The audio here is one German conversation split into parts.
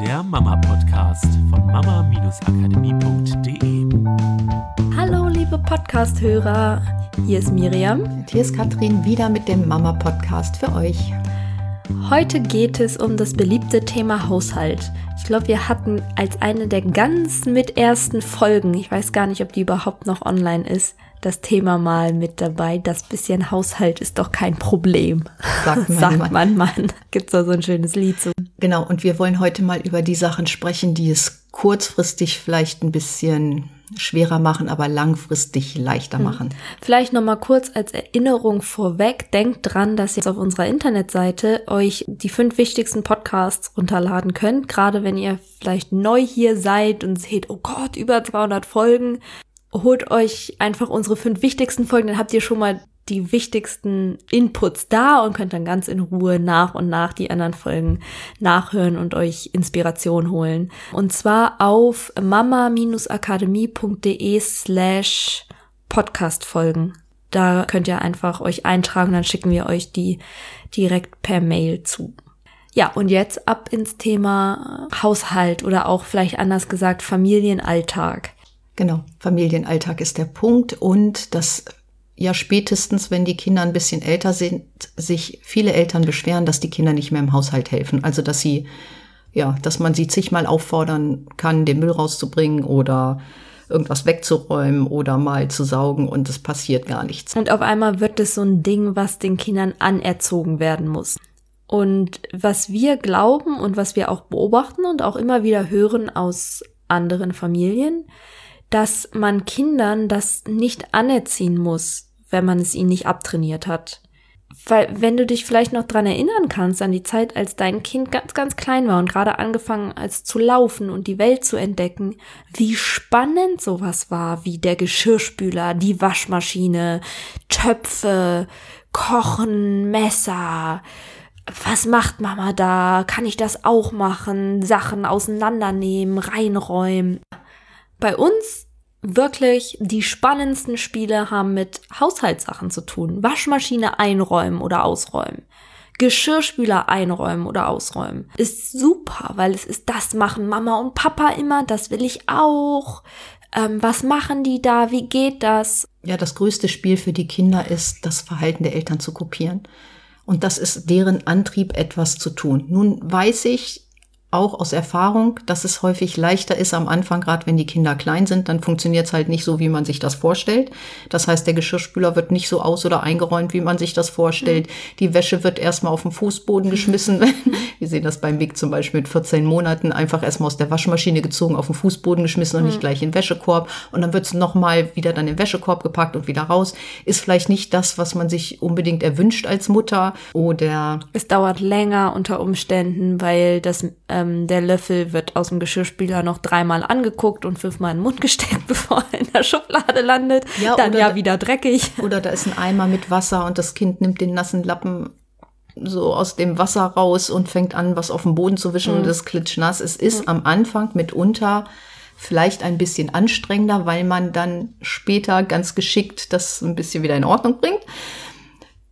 der Mama-Podcast von mama-akademie.de. Hallo, liebe Podcast-Hörer. Hier ist Miriam. Und hier ist Katrin wieder mit dem Mama-Podcast für euch. Heute geht es um das beliebte Thema Haushalt. Ich glaube, wir hatten als eine der ganz mit ersten Folgen, ich weiß gar nicht, ob die überhaupt noch online ist, das Thema mal mit dabei. Das bisschen Haushalt ist doch kein Problem. Sagt man, Sagt man, Mann. Gibt es so ein schönes Lied zu. Genau, und wir wollen heute mal über die Sachen sprechen, die es kurzfristig vielleicht ein bisschen schwerer machen, aber langfristig leichter machen. Vielleicht noch mal kurz als Erinnerung vorweg. Denkt dran, dass ihr jetzt auf unserer Internetseite euch die fünf wichtigsten Podcasts runterladen könnt. Gerade wenn ihr vielleicht neu hier seid und seht, oh Gott, über 200 Folgen. Holt euch einfach unsere fünf wichtigsten Folgen, dann habt ihr schon mal die wichtigsten Inputs da und könnt dann ganz in Ruhe nach und nach die anderen Folgen nachhören und euch Inspiration holen. Und zwar auf mama-akademie.de slash Podcast-Folgen. Da könnt ihr einfach euch eintragen, dann schicken wir euch die direkt per Mail zu. Ja, und jetzt ab ins Thema Haushalt oder auch vielleicht anders gesagt Familienalltag. Genau, Familienalltag ist der Punkt und das ja spätestens, wenn die Kinder ein bisschen älter sind, sich viele Eltern beschweren, dass die Kinder nicht mehr im Haushalt helfen. Also dass sie, ja, dass man sie zigmal auffordern kann, den Müll rauszubringen oder irgendwas wegzuräumen oder mal zu saugen und es passiert gar nichts. Und auf einmal wird es so ein Ding, was den Kindern anerzogen werden muss. Und was wir glauben und was wir auch beobachten und auch immer wieder hören aus anderen Familien, dass man Kindern das nicht anerziehen muss, wenn man es ihnen nicht abtrainiert hat. Weil, wenn du dich vielleicht noch dran erinnern kannst, an die Zeit, als dein Kind ganz, ganz klein war und gerade angefangen als zu laufen und die Welt zu entdecken, wie spannend sowas war, wie der Geschirrspüler, die Waschmaschine, Töpfe, Kochen, Messer. Was macht Mama da? Kann ich das auch machen? Sachen auseinandernehmen, reinräumen. Bei uns wirklich die spannendsten Spiele haben mit Haushaltssachen zu tun. Waschmaschine einräumen oder ausräumen. Geschirrspüler einräumen oder ausräumen. Ist super, weil es ist das machen Mama und Papa immer, das will ich auch. Ähm, was machen die da? Wie geht das? Ja, das größte Spiel für die Kinder ist, das Verhalten der Eltern zu kopieren. Und das ist deren Antrieb, etwas zu tun. Nun weiß ich, auch aus Erfahrung, dass es häufig leichter ist am Anfang, gerade wenn die Kinder klein sind, dann funktioniert es halt nicht so, wie man sich das vorstellt. Das heißt, der Geschirrspüler wird nicht so aus- oder eingeräumt, wie man sich das vorstellt. Mhm. Die Wäsche wird erstmal auf den Fußboden geschmissen. Wir sehen das beim Big zum Beispiel mit 14 Monaten, einfach erstmal aus der Waschmaschine gezogen, auf den Fußboden geschmissen und mhm. nicht gleich in den Wäschekorb. Und dann wird es nochmal wieder dann in den Wäschekorb gepackt und wieder raus. Ist vielleicht nicht das, was man sich unbedingt erwünscht als Mutter oder. Es dauert länger unter Umständen, weil das ähm, der Löffel wird aus dem Geschirrspüler noch dreimal angeguckt und fünfmal in den Mund gesteckt, bevor er in der Schublade landet. Ja, Dann ja da, wieder dreckig. Oder da ist ein Eimer mit Wasser und das Kind nimmt den nassen Lappen so aus dem Wasser raus und fängt an, was auf dem Boden zu wischen mhm. und das klitschnass. Es ist mhm. am Anfang mitunter vielleicht ein bisschen anstrengender, weil man dann später ganz geschickt das ein bisschen wieder in Ordnung bringt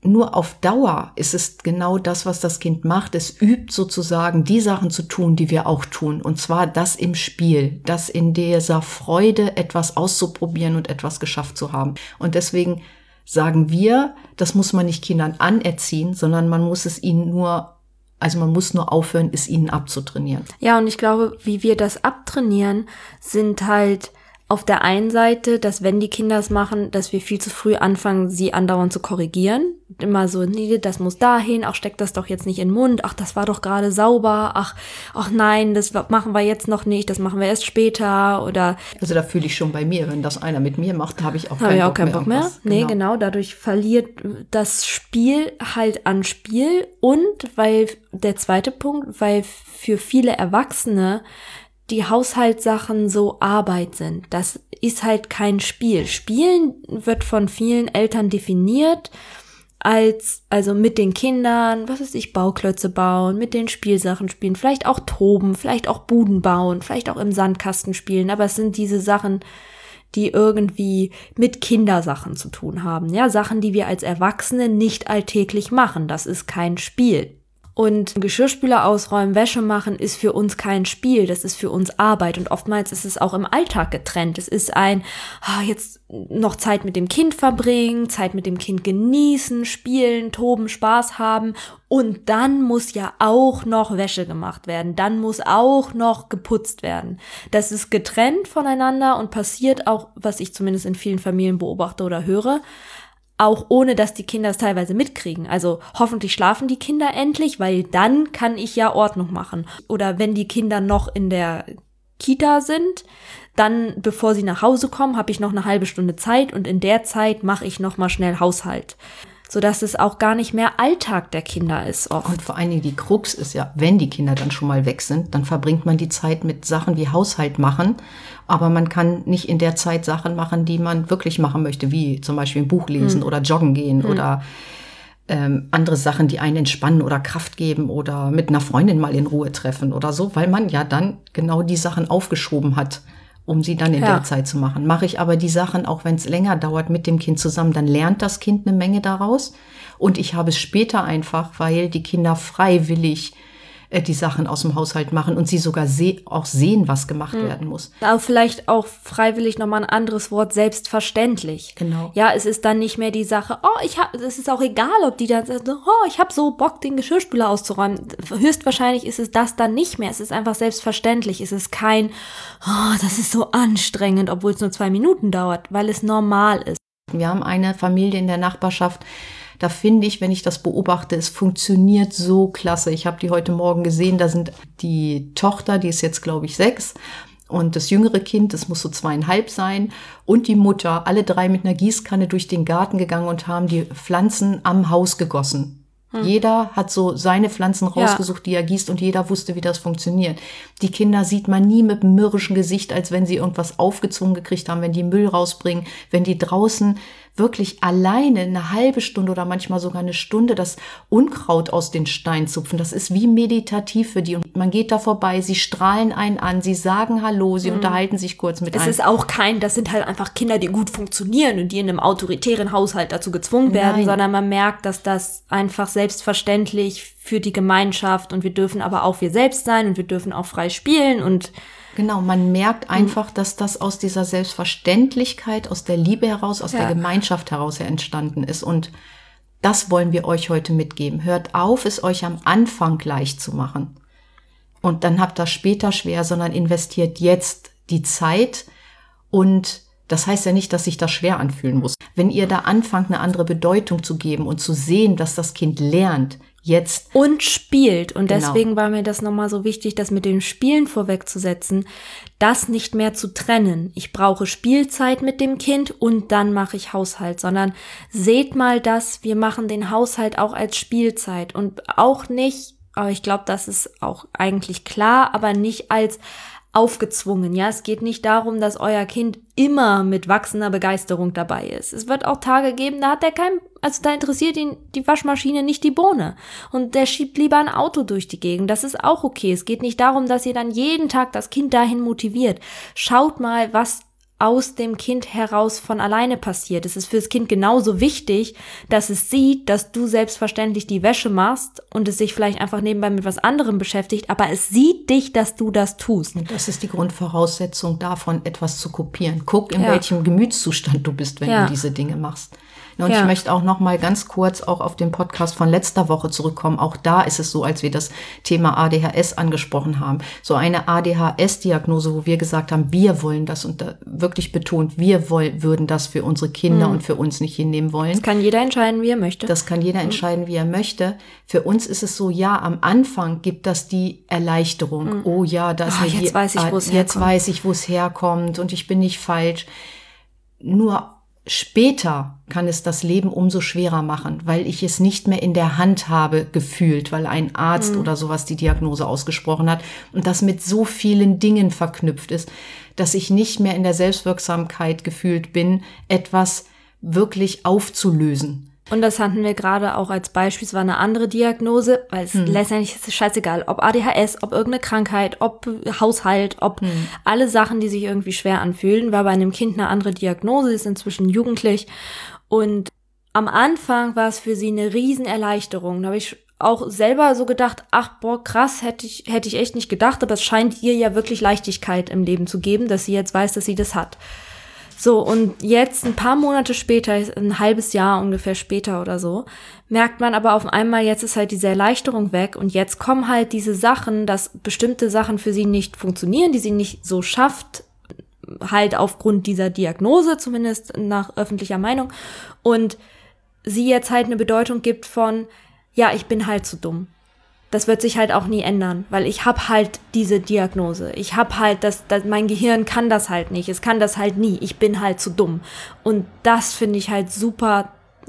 nur auf Dauer ist es genau das, was das Kind macht. Es übt sozusagen die Sachen zu tun, die wir auch tun. Und zwar das im Spiel, das in dieser Freude, etwas auszuprobieren und etwas geschafft zu haben. Und deswegen sagen wir, das muss man nicht Kindern anerziehen, sondern man muss es ihnen nur also man muss nur aufhören, es ihnen abzutrainieren. Ja, und ich glaube, wie wir das abtrainieren, sind halt auf der einen Seite, dass wenn die Kinder es machen, dass wir viel zu früh anfangen, sie andauernd zu korrigieren. Immer so, nee, das muss dahin, ach, steck das doch jetzt nicht in den Mund, ach, das war doch gerade sauber, ach, ach nein, das machen wir jetzt noch nicht, das machen wir erst später oder. Also da fühle ich schon bei mir, wenn das einer mit mir macht, habe ich auch keinen, hab ich auch Bock, keinen mehr Bock mehr. Nee, genau. genau, dadurch verliert das Spiel halt an Spiel und weil der zweite Punkt, weil für viele Erwachsene die Haushaltssachen so Arbeit sind. Das ist halt kein Spiel. Spielen wird von vielen Eltern definiert als, also mit den Kindern, was weiß ich, Bauklötze bauen, mit den Spielsachen spielen, vielleicht auch toben, vielleicht auch Buden bauen, vielleicht auch im Sandkasten spielen, aber es sind diese Sachen, die irgendwie mit Kindersachen zu tun haben. Ja, Sachen, die wir als Erwachsene nicht alltäglich machen. Das ist kein Spiel. Und Geschirrspüler ausräumen, Wäsche machen ist für uns kein Spiel, das ist für uns Arbeit. Und oftmals ist es auch im Alltag getrennt. Es ist ein, ah, jetzt noch Zeit mit dem Kind verbringen, Zeit mit dem Kind genießen, spielen, toben, Spaß haben. Und dann muss ja auch noch Wäsche gemacht werden. Dann muss auch noch geputzt werden. Das ist getrennt voneinander und passiert auch, was ich zumindest in vielen Familien beobachte oder höre, auch ohne dass die Kinder es teilweise mitkriegen. Also hoffentlich schlafen die Kinder endlich, weil dann kann ich ja Ordnung machen. Oder wenn die Kinder noch in der Kita sind, dann bevor sie nach Hause kommen, habe ich noch eine halbe Stunde Zeit und in der Zeit mache ich noch mal schnell Haushalt sodass es auch gar nicht mehr Alltag der Kinder ist oft. Und vor allen Dingen die Krux ist ja, wenn die Kinder dann schon mal weg sind, dann verbringt man die Zeit mit Sachen wie Haushalt machen, aber man kann nicht in der Zeit Sachen machen, die man wirklich machen möchte, wie zum Beispiel ein Buch lesen hm. oder joggen gehen hm. oder ähm, andere Sachen, die einen entspannen oder Kraft geben oder mit einer Freundin mal in Ruhe treffen oder so, weil man ja dann genau die Sachen aufgeschoben hat um sie dann in ja. der Zeit zu machen. Mache ich aber die Sachen, auch wenn es länger dauert, mit dem Kind zusammen, dann lernt das Kind eine Menge daraus. Und ich habe es später einfach, weil die Kinder freiwillig äh, die Sachen aus dem Haushalt machen und sie sogar seh auch sehen, was gemacht mhm. werden muss. Aber vielleicht auch freiwillig nochmal ein anderes Wort, selbstverständlich. Genau. Ja, es ist dann nicht mehr die Sache, oh, ich habe, es ist auch egal, ob die dann sagen, oh, ich habe so Bock, den Geschirrspüler auszuräumen. Höchstwahrscheinlich ist es das dann nicht mehr. Es ist einfach selbstverständlich. Es ist kein, oh, das ist so anstrengend, obwohl es nur zwei Minuten dauert, weil es normal ist. Wir haben eine Familie in der Nachbarschaft, da finde ich, wenn ich das beobachte, es funktioniert so klasse. Ich habe die heute Morgen gesehen, da sind die Tochter, die ist jetzt, glaube ich, sechs, und das jüngere Kind, das muss so zweieinhalb sein, und die Mutter, alle drei mit einer Gießkanne durch den Garten gegangen und haben die Pflanzen am Haus gegossen. Hm. Jeder hat so seine Pflanzen rausgesucht, ja. die er gießt und jeder wusste, wie das funktioniert. Die Kinder sieht man nie mit einem mürrischen Gesicht, als wenn sie irgendwas aufgezwungen gekriegt haben, wenn die Müll rausbringen, wenn die draußen wirklich alleine eine halbe Stunde oder manchmal sogar eine Stunde das Unkraut aus den Steinen zupfen. Das ist wie meditativ für die. Und man geht da vorbei, sie strahlen einen an, sie sagen Hallo, sie mhm. unterhalten sich kurz mit Es einem. ist auch kein, das sind halt einfach Kinder, die gut funktionieren und die in einem autoritären Haushalt dazu gezwungen werden, Nein. sondern man merkt, dass das einfach selbstverständlich für die Gemeinschaft und wir dürfen aber auch wir selbst sein und wir dürfen auch frei spielen und Genau, man merkt hm. einfach, dass das aus dieser Selbstverständlichkeit, aus der Liebe heraus, aus ja. der Gemeinschaft heraus entstanden ist. Und das wollen wir euch heute mitgeben. Hört auf, es euch am Anfang leicht zu machen. Und dann habt das später schwer, sondern investiert jetzt die Zeit. Und das heißt ja nicht, dass sich das schwer anfühlen muss. Wenn ihr da anfangt, eine andere Bedeutung zu geben und zu sehen, dass das Kind lernt, jetzt. Und spielt. Und genau. deswegen war mir das nochmal so wichtig, das mit dem Spielen vorwegzusetzen, das nicht mehr zu trennen. Ich brauche Spielzeit mit dem Kind und dann mache ich Haushalt, sondern seht mal das, wir machen den Haushalt auch als Spielzeit und auch nicht, aber ich glaube, das ist auch eigentlich klar, aber nicht als aufgezwungen. Ja, es geht nicht darum, dass euer Kind immer mit wachsender Begeisterung dabei ist. Es wird auch Tage geben, da hat er kein, also da interessiert ihn die Waschmaschine nicht die Bohne. Und der schiebt lieber ein Auto durch die Gegend. Das ist auch okay. Es geht nicht darum, dass ihr dann jeden Tag das Kind dahin motiviert. Schaut mal, was aus dem Kind heraus von alleine passiert. Es ist für das Kind genauso wichtig, dass es sieht, dass du selbstverständlich die Wäsche machst und es sich vielleicht einfach nebenbei mit was anderem beschäftigt, aber es sieht dich, dass du das tust. Und das ist die Grundvoraussetzung davon, etwas zu kopieren. Guck, in ja. welchem Gemütszustand du bist, wenn ja. du diese Dinge machst. Und ja. ich möchte auch noch mal ganz kurz auch auf den Podcast von letzter Woche zurückkommen. Auch da ist es so, als wir das Thema ADHS angesprochen haben. So eine ADHS-Diagnose, wo wir gesagt haben, wir wollen das und da wirklich betont, wir wollen, würden das für unsere Kinder mhm. und für uns nicht hinnehmen wollen. Das kann jeder entscheiden, wie er möchte. Das kann jeder mhm. entscheiden, wie er möchte. Für uns ist es so, ja, am Anfang gibt das die Erleichterung. Mhm. Oh ja, das oh, jetzt weiß ich, wo es herkommt. Jetzt weiß ich, wo es herkommt und ich bin nicht falsch. Nur Später kann es das Leben umso schwerer machen, weil ich es nicht mehr in der Hand habe gefühlt, weil ein Arzt mhm. oder sowas die Diagnose ausgesprochen hat und das mit so vielen Dingen verknüpft ist, dass ich nicht mehr in der Selbstwirksamkeit gefühlt bin, etwas wirklich aufzulösen. Und das hatten wir gerade auch als Beispiel, es war eine andere Diagnose, weil es hm. letztendlich ist es scheißegal, ob ADHS, ob irgendeine Krankheit, ob Haushalt, ob hm. alle Sachen, die sich irgendwie schwer anfühlen, war bei einem Kind eine andere Diagnose, ist inzwischen jugendlich und am Anfang war es für sie eine Riesenerleichterung. Da habe ich auch selber so gedacht, ach boah, krass, hätte ich, hätte ich echt nicht gedacht, aber es scheint ihr ja wirklich Leichtigkeit im Leben zu geben, dass sie jetzt weiß, dass sie das hat. So, und jetzt ein paar Monate später, ein halbes Jahr ungefähr später oder so, merkt man aber auf einmal, jetzt ist halt diese Erleichterung weg und jetzt kommen halt diese Sachen, dass bestimmte Sachen für sie nicht funktionieren, die sie nicht so schafft, halt aufgrund dieser Diagnose, zumindest nach öffentlicher Meinung. Und sie jetzt halt eine Bedeutung gibt von, ja, ich bin halt zu dumm. Das wird sich halt auch nie ändern, weil ich habe halt diese Diagnose. Ich habe halt das, das, mein Gehirn kann das halt nicht. Es kann das halt nie. Ich bin halt zu dumm. Und das finde ich halt super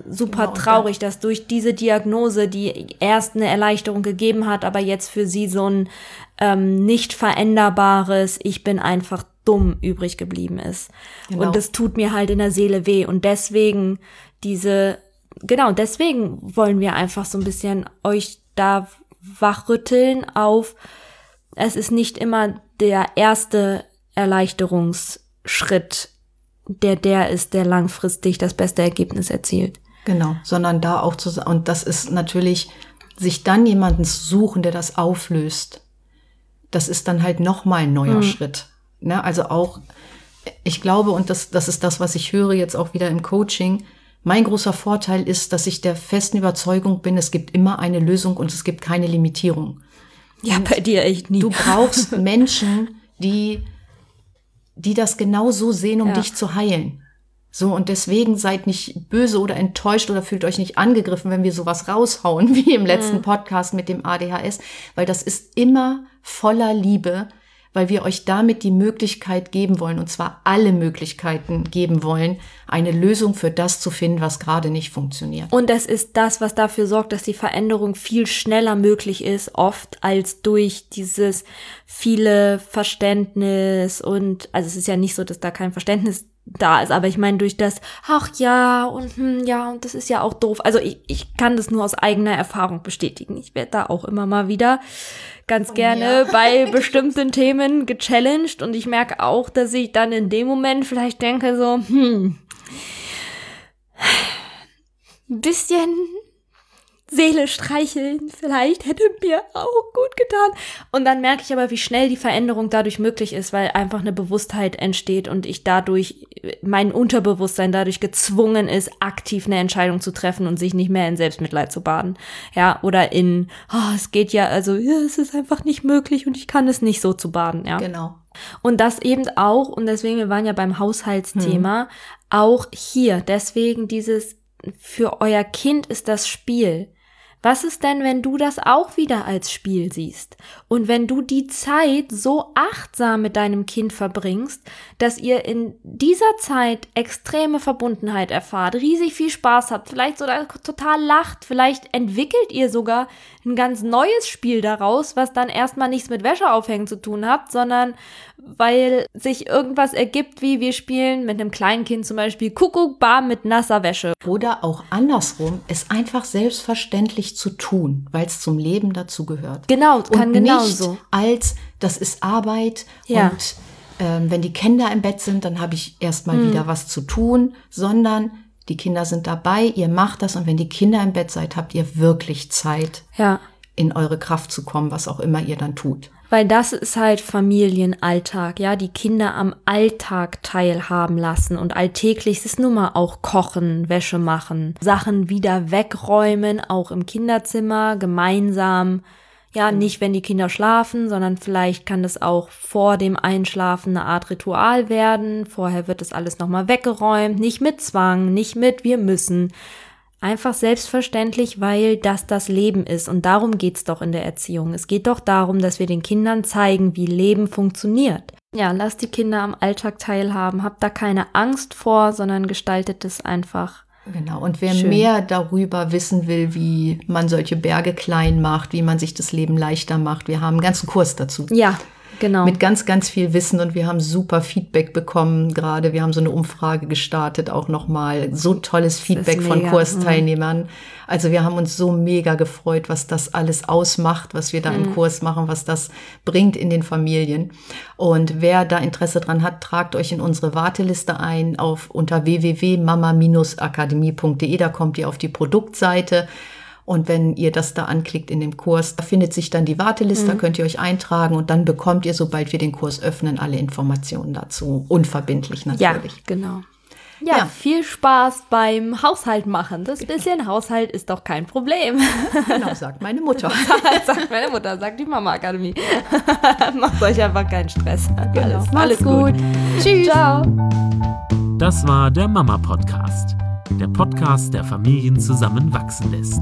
super genau, traurig, dass durch diese Diagnose, die erst eine Erleichterung gegeben hat, aber jetzt für sie so ein ähm, nicht veränderbares, ich bin einfach dumm übrig geblieben ist. Genau. Und das tut mir halt in der Seele weh. Und deswegen diese genau, deswegen wollen wir einfach so ein bisschen euch da wachrütteln auf, es ist nicht immer der erste Erleichterungsschritt, der der ist, der langfristig das beste Ergebnis erzielt. Genau, sondern da auch zu, und das ist natürlich, sich dann jemanden zu suchen, der das auflöst. Das ist dann halt nochmal ein neuer mhm. Schritt. Ne? Also auch, ich glaube, und das, das ist das, was ich höre jetzt auch wieder im Coaching, mein großer Vorteil ist, dass ich der festen Überzeugung bin, es gibt immer eine Lösung und es gibt keine Limitierung. Ja, und bei dir echt nie. Du brauchst Menschen, die, die das genau so sehen, um ja. dich zu heilen. So, und deswegen seid nicht böse oder enttäuscht oder fühlt euch nicht angegriffen, wenn wir sowas raushauen, wie im letzten mhm. Podcast mit dem ADHS, weil das ist immer voller Liebe, weil wir euch damit die Möglichkeit geben wollen, und zwar alle Möglichkeiten geben wollen, eine Lösung für das zu finden, was gerade nicht funktioniert. Und das ist das, was dafür sorgt, dass die Veränderung viel schneller möglich ist, oft als durch dieses viele Verständnis und, also es ist ja nicht so, dass da kein Verständnis da ist. Aber ich meine, durch das, ach ja, und hm, ja, und das ist ja auch doof. Also ich, ich kann das nur aus eigener Erfahrung bestätigen. Ich werde da auch immer mal wieder ganz gerne ja. bei bestimmten Themen gechallenged und ich merke auch, dass ich dann in dem Moment vielleicht denke so, hm, bisschen Seele streicheln vielleicht hätte mir auch gut getan. Und dann merke ich aber, wie schnell die Veränderung dadurch möglich ist, weil einfach eine Bewusstheit entsteht und ich dadurch, mein Unterbewusstsein dadurch gezwungen ist, aktiv eine Entscheidung zu treffen und sich nicht mehr in Selbstmitleid zu baden. Ja, oder in, oh, es geht ja, also, ja, es ist einfach nicht möglich und ich kann es nicht so zu baden, ja. Genau. Und das eben auch, und deswegen, wir waren ja beim Haushaltsthema, hm. auch hier, deswegen dieses, für euer Kind ist das Spiel was ist denn, wenn du das auch wieder als Spiel siehst? Und wenn du die Zeit so achtsam mit deinem Kind verbringst, dass ihr in dieser Zeit extreme Verbundenheit erfahrt, riesig viel Spaß habt, vielleicht sogar total lacht, vielleicht entwickelt ihr sogar ein ganz neues Spiel daraus, was dann erstmal nichts mit Wäscheaufhängen zu tun hat, sondern weil sich irgendwas ergibt, wie wir spielen mit einem kleinen Kind zum Beispiel Kuckuckbar mit nasser Wäsche. Oder auch andersrum, es einfach selbstverständlich zu tun, weil es zum Leben dazu gehört. Genau, kann und genauso. Nicht als, das ist Arbeit ja. und ähm, wenn die Kinder im Bett sind, dann habe ich erstmal hm. wieder was zu tun, sondern die Kinder sind dabei, ihr macht das und wenn die Kinder im Bett seid, habt ihr wirklich Zeit, ja. In eure Kraft zu kommen, was auch immer ihr dann tut. Weil das ist halt Familienalltag, ja, die Kinder am Alltag teilhaben lassen und alltäglich ist nun mal auch kochen, Wäsche machen, Sachen wieder wegräumen, auch im Kinderzimmer, gemeinsam ja, nicht wenn die Kinder schlafen, sondern vielleicht kann das auch vor dem Einschlafen eine Art Ritual werden. Vorher wird das alles nochmal weggeräumt, nicht mit Zwang, nicht mit wir müssen. Einfach selbstverständlich, weil das das Leben ist. Und darum geht's doch in der Erziehung. Es geht doch darum, dass wir den Kindern zeigen, wie Leben funktioniert. Ja, lasst die Kinder am Alltag teilhaben. Habt da keine Angst vor, sondern gestaltet es einfach Genau, und wer Schön. mehr darüber wissen will, wie man solche Berge klein macht, wie man sich das Leben leichter macht, wir haben einen ganzen Kurs dazu. Ja, Genau. Mit ganz, ganz viel Wissen und wir haben super Feedback bekommen. Gerade wir haben so eine Umfrage gestartet, auch nochmal so tolles Feedback von Kursteilnehmern. Also wir haben uns so mega gefreut, was das alles ausmacht, was wir da mhm. im Kurs machen, was das bringt in den Familien. Und wer da Interesse dran hat, tragt euch in unsere Warteliste ein auf unter www.mama-akademie.de. Da kommt ihr auf die Produktseite Und wenn ihr das da anklickt in dem Kurs, da findet sich dann die Warteliste, da könnt ihr euch eintragen und dann bekommt ihr, sobald wir den Kurs öffnen, alle Informationen dazu. Unverbindlich Ja, natürlich. genau. Ja, Ja. viel Spaß beim Haushalt machen. Das bisschen Haushalt ist doch kein Problem. Genau, sagt meine Mutter. sagt meine Mutter, sagt die Mama Akademie. Macht euch einfach keinen Stress. Genau. Alles, Macht's alles gut. Tschüss. Ciao. Das war der Mama Podcast. Der Podcast, der Familien zusammenwachsen lässt.